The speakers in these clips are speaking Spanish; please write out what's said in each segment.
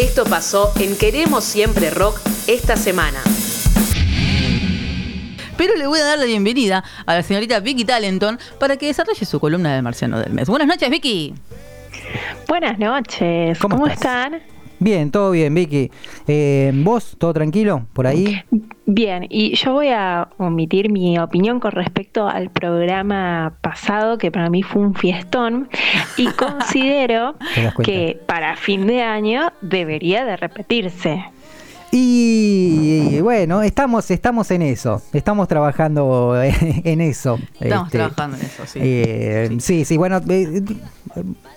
Esto pasó en Queremos Siempre Rock esta semana. Pero le voy a dar la bienvenida a la señorita Vicky Talenton para que desarrolle su columna del Marciano del Mes. Buenas noches, Vicky. Buenas noches. ¿Cómo, están? Bien, todo bien, Vicky. Eh, ¿Vos, todo tranquilo por ahí? Bien, y yo voy a omitir mi opinión con respecto al programa pasado, que para mí fue un fiestón, y considero que para fin de año debería de repetirse. Y bueno, estamos, estamos en eso, estamos trabajando en eso. Estamos este, trabajando en eso, sí. Eh, sí. sí, bueno, eh,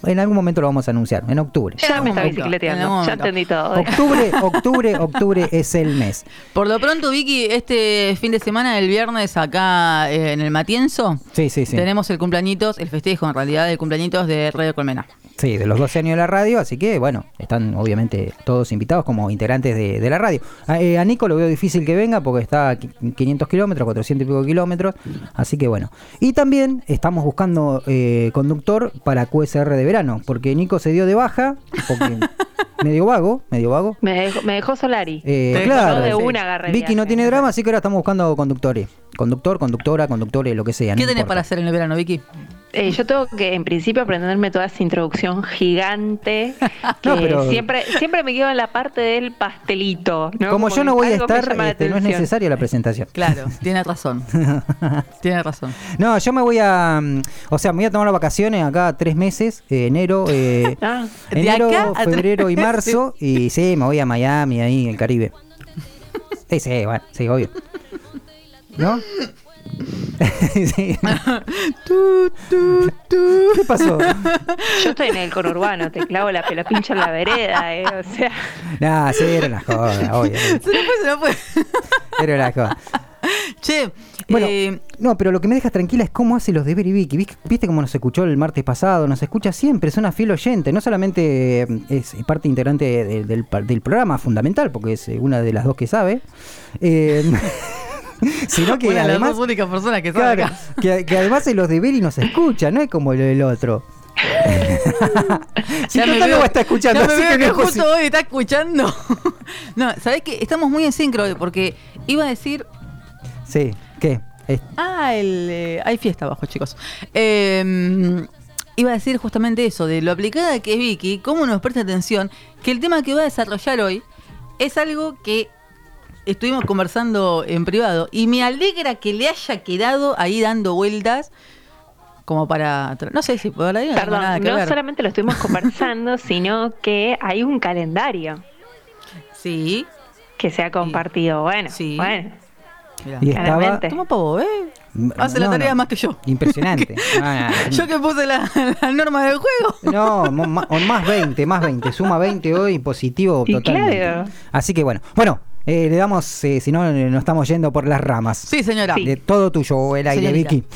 en algún momento lo vamos a anunciar, en octubre. Ya me está bicicleteando, ya entendí todo. Octubre, octubre, octubre es el mes. Por lo pronto, Vicky, este fin de semana, el viernes, acá eh, en el Matienzo, sí, sí, sí. tenemos el cumpleañitos, el festejo en realidad, el cumpleañitos de Radio Colmena. Sí, de los 12 años de la radio, así que bueno, están obviamente todos invitados como integrantes de, la radio. A, eh, a, Nico lo veo difícil que venga porque está a 500 kilómetros, 400 y pico kilómetros, así que bueno. Y también estamos buscando eh, conductor para QSR de verano, porque Nico se dio de baja, porque medio vago, medio vago. Me dejó, me dejó Solari. Eh, claro, de una Vicky no tiene drama, así que ahora estamos buscando conductores. Conductor, conductora, conductores, lo que sea. ¿Qué tenés para hacer en el verano, Vicky? Eh, yo tengo que, en principio, aprenderme toda esa introducción gigante. Que siempre, siempre me quedo en la parte del pastelito. Como, yo no voy a estar, este, no es necesaria la presentación. Claro, tiene razón. tiene razón. No, yo me voy a. Mm, o sea, me voy a tomar vacaciones acá tres meses: eh, enero, eh, ah, enero febrero y marzo. Y sí, me voy a Miami, ahí en el Caribe. Sí, sí, bueno, sí, obvio. ¿No? ¿Qué pasó? Yo estoy en el conurbano, te clavo la pelo pincha en la vereda, eh, o sea. Nah, sí, era una joda, obvio. Se no fue, se no fue. Era una joda. Che, bueno, eh, no, pero lo que me dejas tranquila es cómo hace los deberes Vicky. ¿Viste cómo nos escuchó el martes pasado? Nos escucha siempre, es una fiel oyente. No solamente eh, es parte integrante del, del, programa, fundamental, porque es una de las dos que sabe. Eh, sino que además, las dos únicas personas que claro, que, que, además se los deberes y nos escucha, no es como el otro. si ya veo, está escuchando, ya me veo que, justo hoy está escuchando. no, ¿sabés qué? Estamos muy en sincro hoy porque iba a decir. Sí, ¿qué? Ah, el, eh, hay fiesta abajo, chicos. Eh, iba a decir justamente eso, de lo aplicada que es Vicky, cómo nos presta atención, que el tema que va a desarrollar hoy es algo que estuvimos conversando en privado y me alegra que le haya quedado ahí dando vueltas como para no sé si puedo hablar Perdón, no solamente lo estuvimos conversando, sino que hay un calendario. Sí. Que se ha compartido. Bueno, sí. bueno. Y estaba... Toma pavo, ¿eh? Hace la tarea más que yo. Impresionante. yo que puse la, norma del juego. No, más 20, más 20. Suma 20 hoy, positivo total. Así que bueno. Bueno, eh, le damos, eh, si no, nos estamos yendo por las ramas. Sí, señora. De todo tuyo, el aire, Vicky.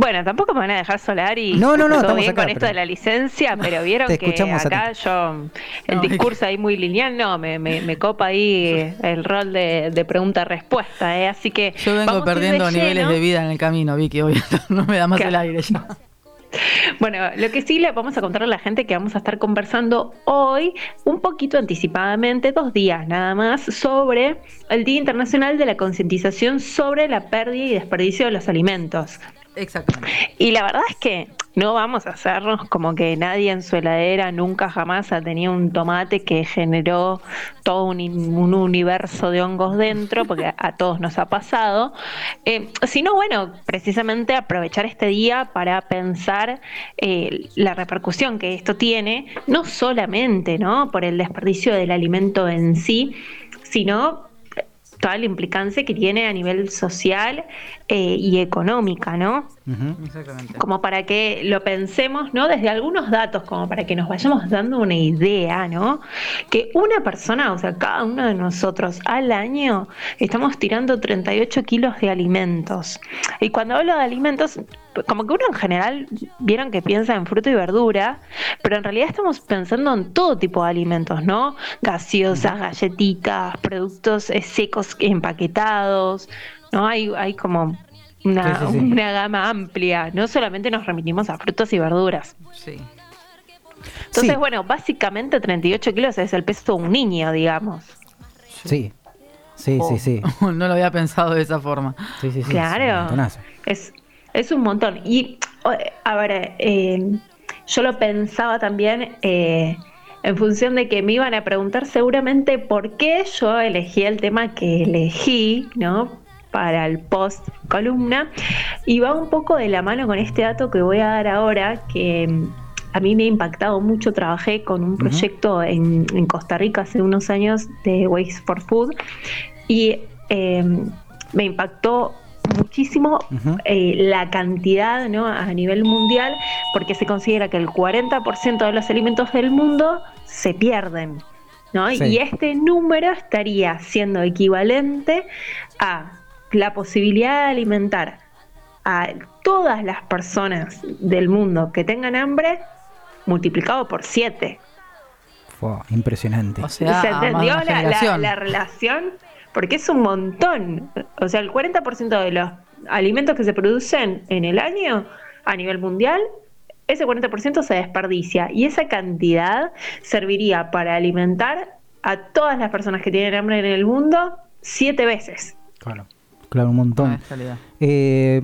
Bueno, tampoco me van a dejar solar y no, no, no, todo bien con esto de la licencia, pero vieron que acá yo, el discurso ahí muy lineal, no, me, me, copa ahí el rol de, pregunta-respuesta, ¿eh? así que... Yo vengo perdiendo niveles de vida en el camino, Vicky, hoy no me da más el aire ya. Bueno, lo que sí le vamos a contar a la gente que vamos a estar conversando hoy, un poquito anticipadamente, dos días nada más, sobre el Día Internacional de la Concientización sobre la pérdida y desperdicio de los alimentos. Exactamente. Y la verdad es que no vamos a hacernos como que nadie en su heladera nunca jamás ha tenido un tomate que generó todo un, universo de hongos dentro, porque a, todos nos ha pasado, eh, sino bueno, precisamente aprovechar este día para pensar eh, la repercusión que esto tiene, no solamente ¿no? por el desperdicio del alimento en sí, sino toda la implicancia que tiene a nivel social eh, y económica, ¿no? Exactamente. Como para que lo pensemos, ¿no? Desde algunos datos, como para que nos vayamos dando una idea, ¿no? Que una persona, o sea, cada uno de nosotros al año estamos tirando 38 kilos de alimentos. Y cuando hablo de alimentos, como que uno en general vieron que piensa en fruta y verdura, pero en realidad estamos pensando en todo tipo de alimentos, ¿no? Gaseosas, galletitas, productos eh, secos empaquetados, ¿no? Hay, hay como una, una gama amplia, no solamente nos remitimos a frutas y verduras. Sí. Entonces, Sí. bueno, básicamente 38 kilos es el peso de un niño, digamos. Sí, sí, Oh, sí, sí. no lo había pensado de esa forma. Sí, sí, sí, es un Claro. Es, es un montón. Y, o- a ver, eh, yo lo pensaba también eh, en función de que me iban a preguntar seguramente por qué yo elegí el tema que elegí, ¿no? Para el post columna. Y va un poco de la mano con este dato que voy a dar ahora, que mm, a mí me ha impactado mucho. Trabajé con un proyecto en, en Costa Rica hace unos años de Waste for Food y eh, me impactó muchísimo eh, la cantidad ¿no? a nivel mundial, porque se considera que el 40% de los alimentos del mundo se pierden. ¿no? Sí. Y este número estaría siendo equivalente a la posibilidad de alimentar a todas las personas del mundo que tengan hambre multiplicado por 7. Fua, impresionante. O sea, ¿Se entendió la, la- la relación? Porque es un montón. O sea, el 40% de los alimentos que se producen en el año a nivel mundial, ese 40% se desperdicia. Y esa cantidad serviría para alimentar a todas las personas que tienen hambre en el mundo siete veces. Claro. Claro, un montón. Ah. Eh,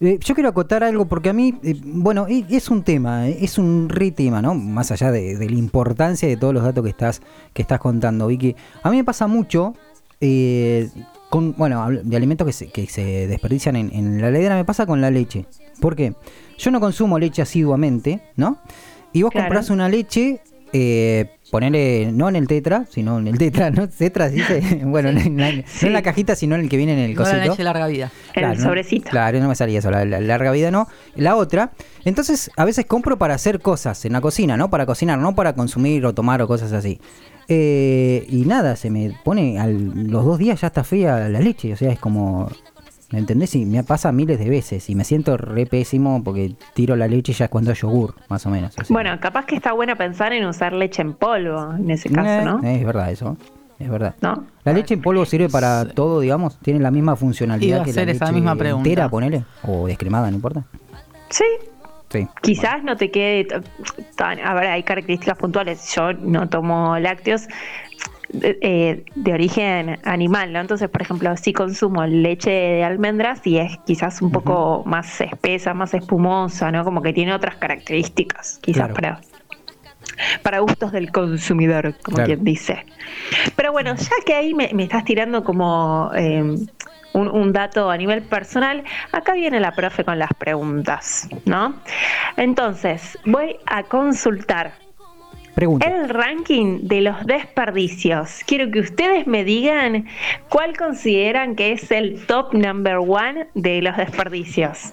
eh, yo quiero acotar algo porque a mí, eh, bueno, es un tema, eh, es un re tema, ¿no? Más allá de, de la importancia de todos los datos que estás, que estás contando, Vicky. A mí me pasa mucho eh, con, bueno, de alimentos que se, que se desperdician en, en la heladera, me pasa con la leche. ¿Por qué? Yo no consumo leche asiduamente, ¿no? Y vos Claro. comprás una leche, eh, ponele, no en el tetra, sino en el tetra, ¿no? Tetra dice, bueno, en la- no en la cajita, sino en el que viene en el No la cosito. leche larga vida. En el ¿no? sobrecito. Claro, no me salía eso, la, la larga vida no. La otra, entonces a veces compro para hacer cosas en la cocina, ¿no? Para cocinar, no para consumir o tomar o cosas así. Eh, y nada, se me pone, al, los dos días ya está fría la leche, o sea, es como... ¿Me entendés? Y me pasa miles de veces y me siento re pésimo porque tiro la leche ya cuando hay yogur, más o menos. o sea. Bueno, capaz que está bueno pensar en usar leche en polvo en ese Eh, caso, ¿no? Es verdad eso, es verdad. ¿No? ¿La leche en polvo sirve para todo, digamos? ¿Tiene la misma funcionalidad Iba a que la hacer esa leche misma pregunta. entera, ponele? ¿O descremada, no importa? Sí, Sí. Quizás no te quede tan. A ver, hay características puntuales. Yo no tomo lácteos de, eh, de origen animal, ¿no? Entonces, por ejemplo, si consumo leche de almendras y es quizás un poco más espesa, más espumosa, ¿no? Como que tiene otras características, quizás Claro. para para gustos del consumidor, como Claro. quien dice. Pero bueno, ya que ahí me, me estás tirando como eh, un, un dato a nivel personal, acá viene la profe con las preguntas, ¿no? Entonces, voy a consultar Pregunta. el ranking de los desperdicios. Quiero que ustedes me digan cuál consideran que es el top number one de los desperdicios.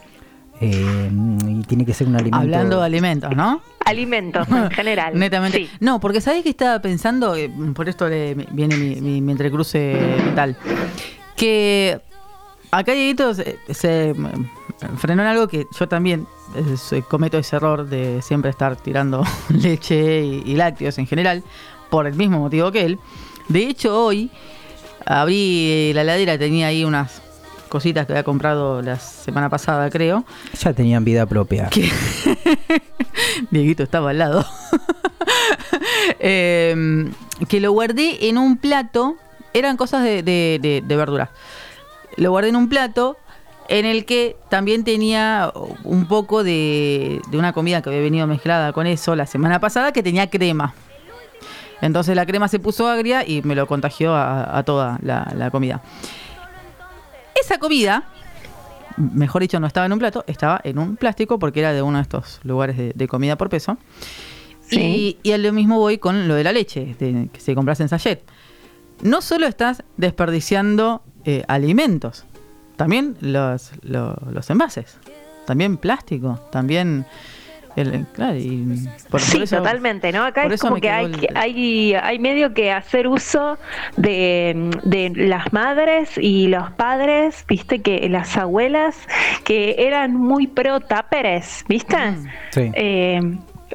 Eh, y tiene que ser un alimento. Hablando de alimentos, ¿no? Alimentos en general. Netamente. Sí. No, porque ¿sabés que estaba pensando? Eh, Por esto le viene mi, mi- mi entrecruce mental. Que acá Dieguito se, se, mm, frenó en algo que yo también eh, cometo ese error de siempre estar tirando leche y, y lácteos en general, por el mismo motivo que él. De hecho, hoy abrí la heladera, tenía ahí unas cositas que había comprado la semana pasada, creo. Ya tenían vida propia. que Dieguito estaba al lado. Em, que lo guardé en un plato. Eran cosas de, de, de- de verduras. Lo guardé en un plato en el que también tenía un poco de, de una comida que había venido mezclada con eso la semana pasada que tenía crema. Entonces la crema se puso agria y me lo contagió a, a toda la, la comida. Esa comida, mejor dicho, no estaba en un plato, estaba en un plástico porque era de uno de estos lugares de, de comida por peso. Sí. Y, y a lo mismo voy con lo de la leche, de- que se compras en sachet. No solo estás desperdiciando eh, alimentos, también los, lo- los envases, también plástico, también... El, claro, y por- sí, por eso- totalmente, ¿no? Acá es como que hay, el- hay, hay medio que hacer uso de, de las madres y los padres, viste, que las abuelas que eran muy pro táperes, ¿viste? Mm. Sí. Eh,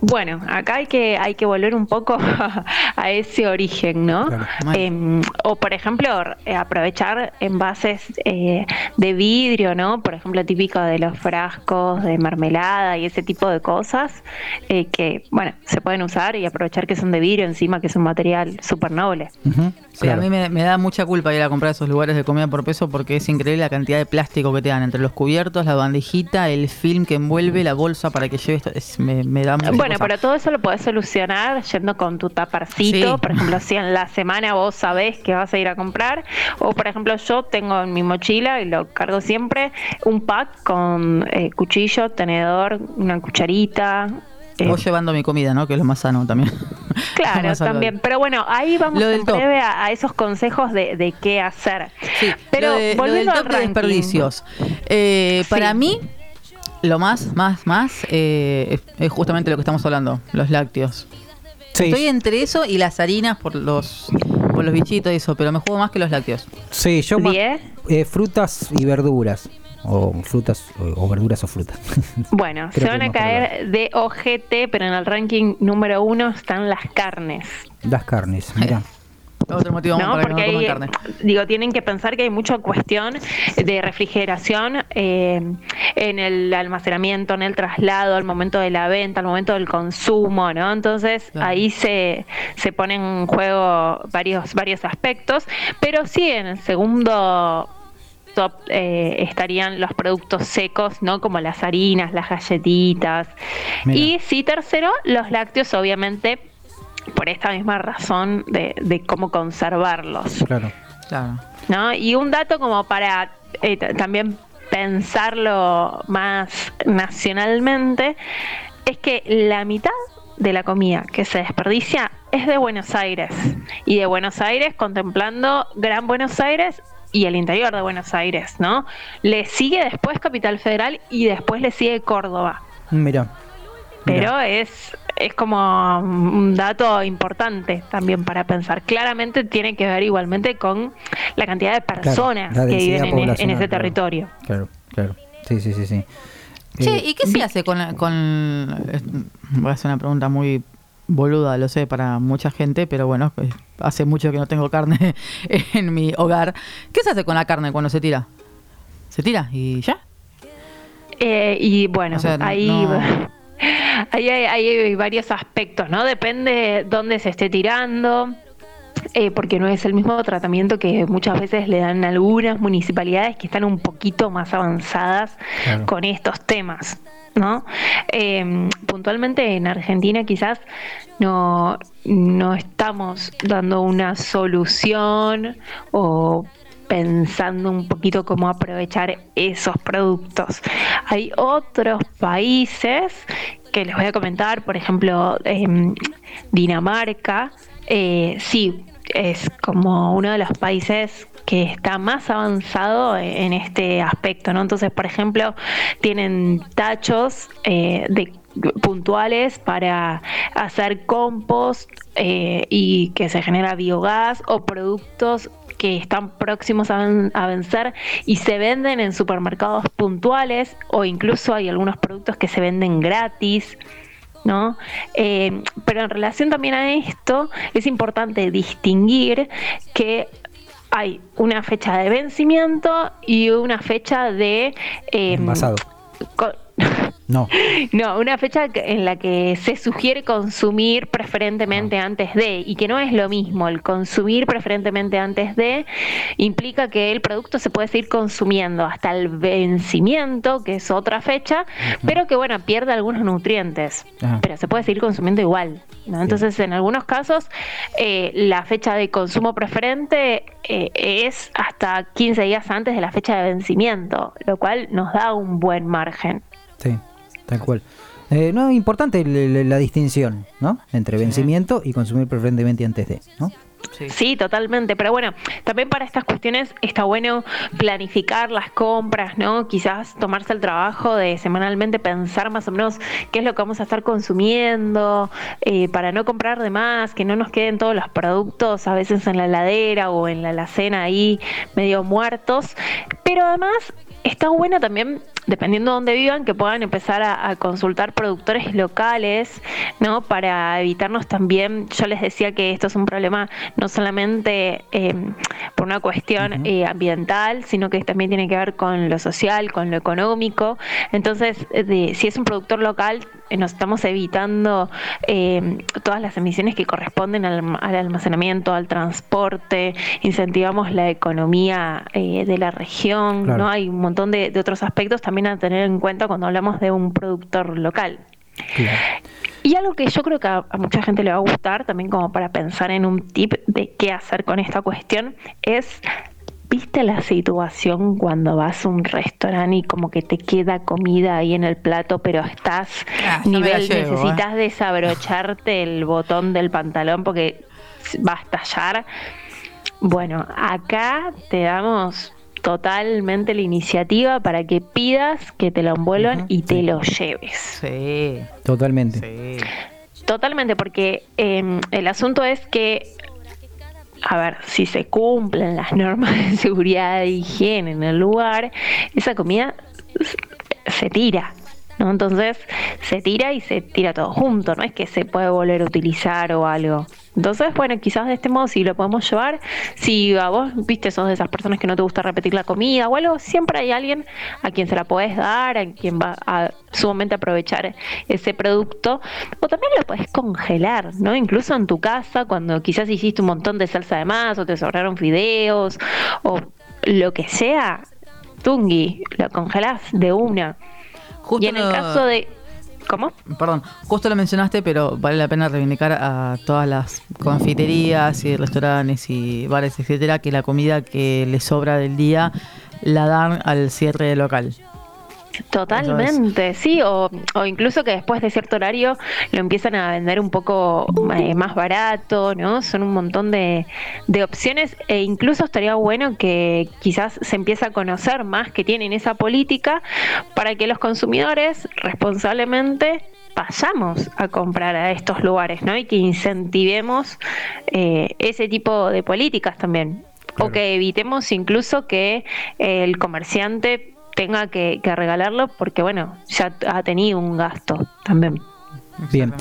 Bueno, acá hay que, hay que volver un poco a ese origen, ¿no? Claro. Eh, o, por ejemplo, eh, aprovechar envases eh, de vidrio, ¿no? Por ejemplo, típico de los frascos de mermelada y ese tipo de cosas eh, que, bueno, se pueden usar y aprovechar que son de vidrio encima, que es un material súper noble. Sí, claro. a mí me, me da mucha culpa ir a comprar esos lugares de comida por peso porque es increíble la cantidad de plástico que te dan entre los cubiertos, la bandejita, el film que envuelve, la bolsa para que lleves. Es- me, me da mucha Bueno, cosa. pero todo eso lo podés solucionar yendo con tu taparcito. Sí. Por ejemplo, si en la semana vos sabés que vas a ir a comprar. O, por ejemplo, yo tengo en mi mochila, y lo cargo siempre, un pack con eh, cuchillo, tenedor, una cucharita. eh, Voy llevando mi comida, ¿no? Que es lo más sano también. Claro, saludable. también. Pero bueno, ahí vamos Lo en breve a, a esos consejos de, de qué hacer. Sí, Pero lo, de- lo del volviendo al top de ranking. desperdicios. Eh, Sí. Para mí, lo más, más, más eh, es, justamente lo que estamos hablando, los lácteos. Sí, Estoy entre eso y las harinas por los por los bichitos y eso, pero me juego más que los lácteos. sí, yo más- eh, frutas y verduras. O frutas, o, o verduras o frutas. Bueno, se van a caer de OGT, pero en el ranking número uno están las carnes. Las carnes, mira. Otro motivo más ¿no? para que no Porque hay, carne. digo, tienen que pensar que hay mucha cuestión de refrigeración eh, en el almacenamiento, en el traslado, al momento de la venta, al momento del consumo, ¿no? Entonces Claro. ahí se, se ponen en juego varios, varios aspectos, pero sí en el segundo top eh, estarían los productos secos, ¿no? Como las harinas, las galletitas. Mira. Y sí, tercero, los lácteos, obviamente, por esta misma razón de, de cómo conservarlos. Claro. Claro. ¿no? Y un dato como para eh, también pensarlo más nacionalmente, es que la mitad de la comida que se desperdicia es de Buenos Aires. Y de Buenos Aires contemplando Gran Buenos Aires y el interior de Buenos Aires, ¿no? Le sigue después Capital Federal y después le sigue Córdoba. Mira. Pero es, es como un dato importante también para pensar. Claramente tiene que ver igualmente con la cantidad de personas que viven en, e- en ese claro. territorio. Claro, claro. Sí, sí, sí, sí. Che, Eh, ¿y qué se hace con, la- con voy a hacer una pregunta muy boluda, lo sé, para mucha gente, pero bueno, hace mucho que no tengo carne en mi hogar. ¿Qué se hace con la carne cuando se tira? ¿Se tira y ya? Eh, y bueno, O sea, ahí, no- ahí hay, varios aspectos, ¿no? Depende dónde se esté tirando. eh, porque no es el mismo tratamiento que muchas veces le dan algunas municipalidades que están un poquito más avanzadas Claro. con estos temas, ¿no? Eh, puntualmente en Argentina quizás no, no estamos dando una solución o pensando un poquito cómo aprovechar esos productos. Hay otros países que les voy a comentar, por ejemplo, em, Dinamarca, eh, sí, es como uno de los países que está más avanzado en este aspecto, ¿no? Entonces, por ejemplo, tienen tachos eh, de puntuales para hacer compost eh, y que se genera biogás o productos que están próximos a, ven- a vencer y se venden en supermercados puntuales o incluso hay algunos productos que se venden gratis. ¿no? Eh, pero en relación también a esto, es importante distinguir que hay una fecha de vencimiento y una fecha de... eh, Envasado. No. no, una fecha en la que se sugiere consumir preferentemente antes de, y que no es lo mismo, el consumir preferentemente antes de implica que el producto se puede seguir consumiendo hasta el vencimiento, que es otra fecha, pero que bueno, pierde algunos nutrientes, pero se puede seguir consumiendo igual. ¿no? Entonces, en algunos casos, eh, la fecha de consumo preferente eh, es hasta 15 días antes de la fecha de vencimiento, lo cual nos da un buen margen. Sí, tal cual. Eh, no, importante la, la- la distinción, ¿no? Entre vencimiento y consumir preferentemente antes de, ¿no? Sí. Sí, totalmente. Pero bueno, también para estas cuestiones está bueno planificar las compras, ¿no? Quizás tomarse el trabajo de semanalmente pensar más o menos qué es lo que vamos a estar consumiendo, eh, para no comprar de más, que no nos queden todos los productos a veces en la heladera o en la alacena ahí medio muertos. Pero además está bueno también dependiendo de dónde vivan, que puedan empezar a, a, consultar productores locales, ¿no? Para evitarnos también, yo les decía que esto es un problema no solamente eh, por una cuestión eh, ambiental, sino que también tiene que ver con lo social, con lo económico. Entonces, de, si es un productor local, eh, nos estamos evitando eh, todas las emisiones que corresponden al, al, almacenamiento, al transporte, incentivamos la economía eh, de la región, claro. ¿no? Hay un montón de, de, otros aspectos también a tener en cuenta cuando hablamos de un productor local. Claro. Y algo que yo creo que a, a, mucha gente le va a gustar, también como para pensar en un tip de qué hacer con esta cuestión, es ¿Viste la situación cuando vas a un restaurante y como que te queda comida ahí en el plato, pero estás ah, nivel, llevo, necesitas ¿eh? desabrocharte el botón del pantalón porque va a estallar? Bueno, acá te damos totalmente la iniciativa para que pidas que te lo envuelvan uh -huh, y te sí. lo lleves. Sí, totalmente. Sí. Totalmente, porque eh, el asunto es que a ver, si se cumplen las normas de seguridad e higiene en el lugar, esa comida se tira. ¿no? Entonces se tira y se tira todo junto, no es que se puede volver a utilizar o algo. Entonces, bueno, quizás de este modo sí lo podemos llevar. Si a vos, viste, sos de esas personas que no te gusta repetir la comida o algo, siempre hay alguien a quien se la podés dar, a quien va a sumamente aprovechar ese producto. O también lo podés congelar, ¿no? Incluso en tu casa, cuando quizás hiciste un montón de salsa de más o te sobraron fideos o lo que sea, Tungi, lo congelás de una. Justo y en el caso de ¿Cómo? Perdón, justo lo mencionaste, pero vale la pena reivindicar a todas las confiterías y restaurantes y bares, etcétera, que la comida que les sobra del día la dan al cierre local. Totalmente, sí, o, o, incluso que después de cierto horario lo empiezan a vender un poco eh, más barato, ¿no? Son un montón de, de, opciones e incluso estaría bueno que quizás se empiece a conocer más que tienen esa política para que los consumidores responsablemente pasamos a comprar a estos lugares, ¿no? Y que incentivemos eh, ese tipo de políticas también. Claro. O que evitemos incluso que el comerciante tenga que, que, regalarlo porque, bueno, ya ha tenido un gasto también. Bien.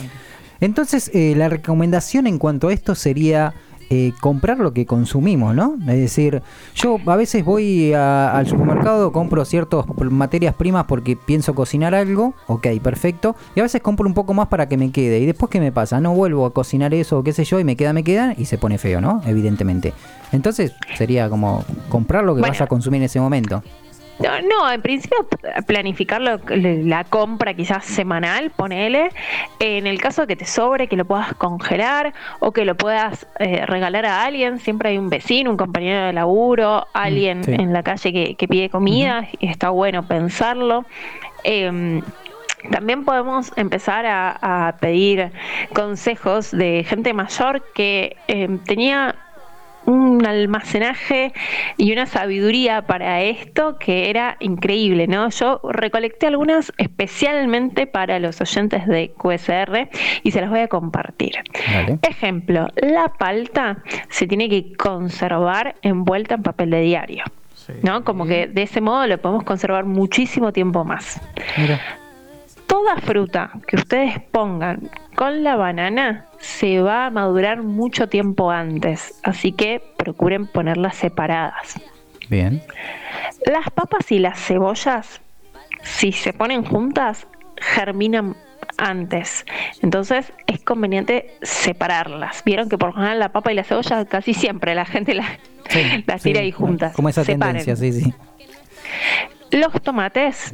Entonces, eh, la recomendación en cuanto a esto sería eh, comprar lo que consumimos, ¿no? Es decir, yo a veces voy a, al supermercado, compro ciertas materias primas porque pienso cocinar algo, ok, perfecto, y a veces compro un poco más para que me quede. ¿Y después qué me pasa? No vuelvo a cocinar eso o qué sé yo, y me queda, me queda, y se pone feo, ¿no? Evidentemente. Entonces, sería como comprar lo que bueno. vas a consumir en ese momento. No, no, en principio planificar lo, la compra quizás semanal, ponele. En el caso de que te sobre, que lo puedas congelar o que lo puedas eh, regalar a alguien, siempre hay un vecino, un compañero de laburo, alguien sí. en la calle que, que pide comida, uh -huh. y está bueno pensarlo. Eh, también podemos empezar a, a, pedir consejos de gente mayor que eh, tenía un almacenaje y una sabiduría para esto que era increíble, ¿no? Yo recolecté algunas especialmente para los oyentes de QSR y se las voy a compartir. Vale. Ejemplo, la palta se tiene que conservar envuelta en papel de diario. ¿No? Como que de ese modo lo podemos conservar muchísimo tiempo más. Mira. Toda fruta que ustedes pongan con la banana se va a madurar mucho tiempo antes, así que procuren ponerlas separadas. Bien. Las papas y las cebollas, si se ponen juntas, germinan antes. Entonces es conveniente separarlas. Vieron que por lo general la papa y la cebolla casi siempre la gente las sí, la tira sí, ahí juntas. Como esa Separen. tendencia, sí, sí. Los tomates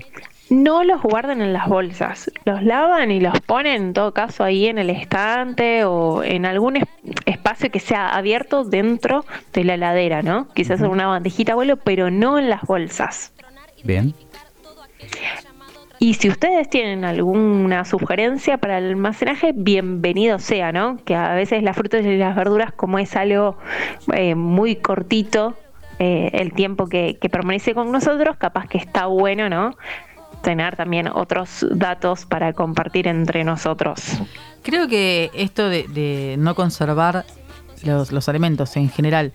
no los guarden en las bolsas, los lavan y los ponen en todo caso ahí en el estante o en algún espacio que sea abierto dentro de la heladera, ¿no? Quizás en una bandejita, abuelo, pero no en las bolsas. Bien. Y si ustedes tienen alguna sugerencia para el almacenaje, bienvenido sea, ¿no? Que a veces las frutas y las verduras, como es algo eh, muy cortito, eh, el tiempo que, que, permanece con nosotros, capaz que está bueno, ¿no? Tener también otros datos para compartir entre nosotros. Creo que esto de, de no conservar los, los, alimentos en general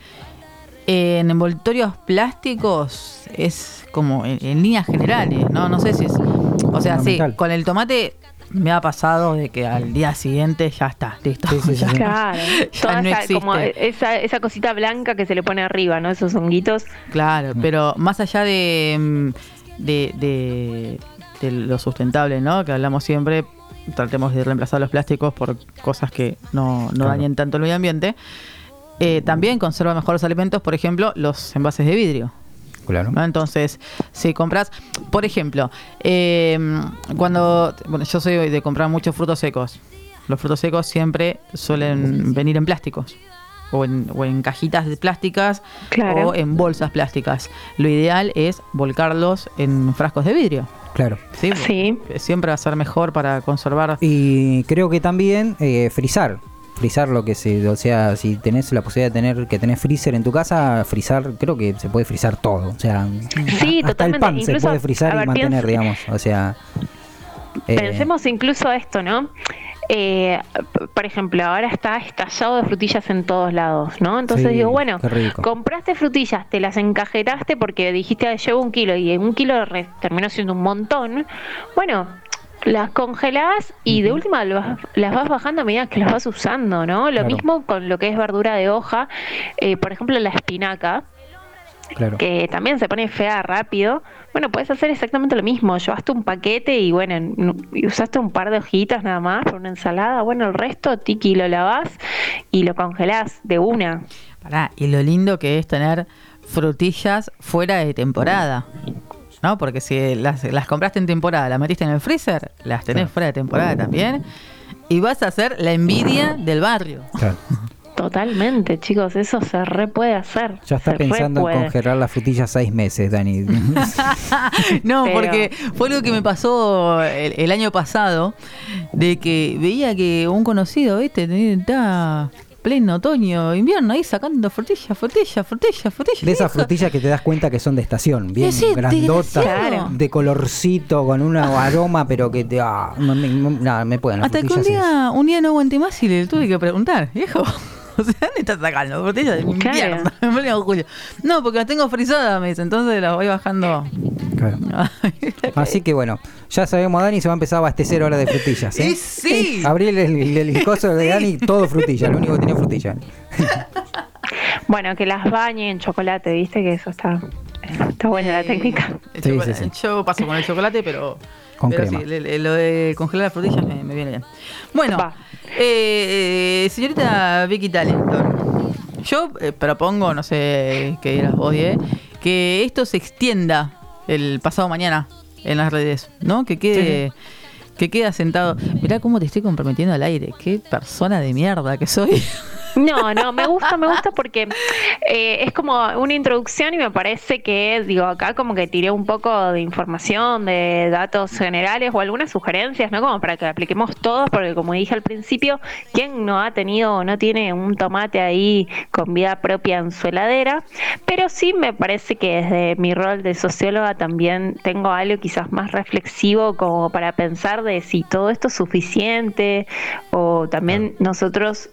En envoltorios plásticos es como en, en líneas generales, ¿no? No sé si es... O sea, sí, con el tomate me ha pasado de que al día siguiente ya está, listo. Sí. Claro, Ya toda no esa, existe. como esa, esa cosita blanca que se le pone arriba, ¿no? Esos honguitos. Claro, pero más allá de, mm, de, de, de lo sustentable, ¿no? Que hablamos siempre, tratemos de reemplazar los plásticos por cosas que no, no Claro. dañen tanto el medio ambiente. Eh, también conserva mejor los alimentos, por ejemplo, los envases de vidrio. Claro. ¿no? Entonces, si compras, por ejemplo, eh, cuando, bueno, yo soy de comprar muchos frutos secos. Los frutos secos siempre suelen venir en plásticos. O en, o en cajitas de plásticas Claro. o en bolsas plásticas. Lo ideal es volcarlos en frascos de vidrio. Claro. ¿sí? Sí. Siempre va a ser mejor para conservar. Y creo que también eh, frizar. Frizar lo que se. O sea, si tenés la posibilidad de tener que tenés freezer en tu casa, frizar, creo que se puede frizar todo. O sea, Sí, hasta totalmente. el pan se puede frizar y mantener, digamos. O sea. eh, Pensemos incluso esto, ¿no? Eh, por ejemplo, ahora está estallado de frutillas en todos lados, ¿no? Entonces Sí, digo, bueno, compraste frutillas, te las encajeraste porque dijiste, "Ah, llevo un kilo y un kilo terminó siendo un montón. Bueno, las congelás y de última las vas bajando a medida que las vas usando, ¿no? Lo Claro. mismo con lo que es verdura de hoja, eh, por ejemplo, la espinaca Claro. que también se pone fea rápido, bueno, puedes hacer exactamente lo mismo. Llevaste un paquete y bueno, usaste un par de hojitas nada más para una ensalada. Bueno, el resto, tiki, lo lavás y lo congelás de una. Pará, y lo lindo que es tener frutillas fuera de temporada. ¿No? Porque si las, las compraste en temporada, las metiste en el freezer, las tenés fuera de temporada también. Y vas a ser la envidia del barrio. claro. Totalmente, chicos, eso se re puede hacer. Ya está se pensando en puede. congelar las frutillas seis meses, Dani. No, Pero- porque fue algo que me pasó el, el año pasado, de que veía que un conocido, ¿viste? Está pleno otoño, invierno, ahí sacando frutillas, frutillas, frutillas, frutillas. De esas frutillas que te das cuenta que son de estación, bien Ese grandotas, desgraciado. de colorcito, con un aroma, pero que te. Ah, no, me- no- nada, me pueden Hasta que un día, un día no aguanté más y le tuve que preguntar, viejo. O sea, ¿dónde estás sacando? Frutillas de Claro. invierno, julio. No, porque las tengo frisadas, me dice, entonces las voy bajando. claro. Así que bueno, ya sabemos, Dani se va a empezar a abastecer ahora de frutillas. ¿eh? ¡Y sí! Abrí el, el, el coso de Dani, todo frutilla, lo único que tenía frutilla. Bueno, que las bañe en chocolate, ¿viste? Que eso está, está buena la técnica. Sí, sí, sí. Yo paso con el chocolate, pero. Con pero crema. sí, le- le- lo de congelar las frutillas me, me viene bien. Bueno, eh, eh, señorita Vicky Talenton, yo eh, propongo, no sé qué dirás vos, Die, que esto se extienda el pasado mañana en las redes, ¿no? Que quede. Que quede sentado. Mirá cómo te estoy comprometiendo al aire. Qué persona de mierda que soy. No, no, me gusta, me gusta porque eh, es como una introducción y me parece que, digo, acá como que tiré un poco de información, de datos generales o algunas sugerencias, ¿no? Como para que apliquemos todos, porque como dije al principio, ¿quién no ha tenido o no tiene un tomate ahí con vida propia en su heladera? Pero sí me parece que desde mi rol de socióloga también tengo algo quizás más reflexivo como para pensar de si todo esto es suficiente o también nosotros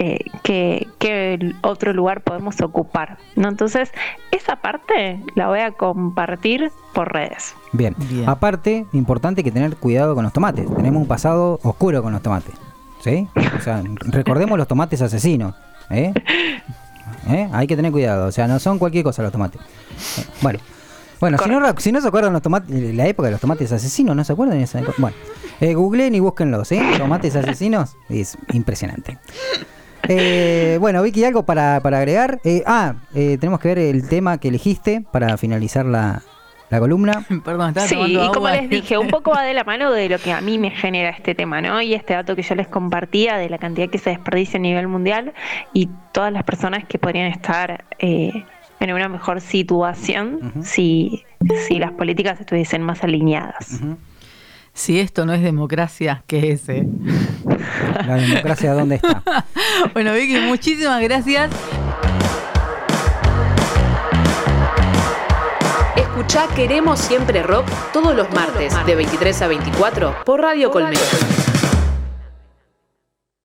eh, qué, qué otro lugar podemos ocupar. ¿no? Entonces, esa parte la voy a compartir por redes. Bien. Bien. Aparte, importante que tener cuidado con los tomates. Tenemos un pasado oscuro con los tomates. ¿Sí? O sea, recordemos los tomates asesinos. ¿eh? ¿Eh? Hay que tener cuidado. O sea, no son cualquier cosa los tomates. Bueno. Bueno, si no, si no se acuerdan los tomates, la época de los tomates asesinos, ¿no se acuerdan? de esa época? Bueno, eh, googleen y búsquenlos, ¿eh? Tomates asesinos, es impresionante. Eh, bueno, Vicky, ¿algo para, para agregar? Eh, ah, eh, tenemos que ver el tema que elegiste para finalizar la, la columna. Perdón, estaba Sí, tomando y como les dije, un poco va de la mano de lo que a mí me genera este tema, ¿no? Y este dato que yo les compartía de la cantidad que se desperdicia a nivel mundial y todas las personas que podrían estar eh, en una mejor situación si, si las políticas estuviesen más alineadas. Si esto no es democracia, ¿qué es? eh? La democracia, ¿dónde está? Bueno, Vicky, muchísimas gracias. Escuchá Queremos Siempre Rock todos los martes de 23 a 24 por Radio Colmena.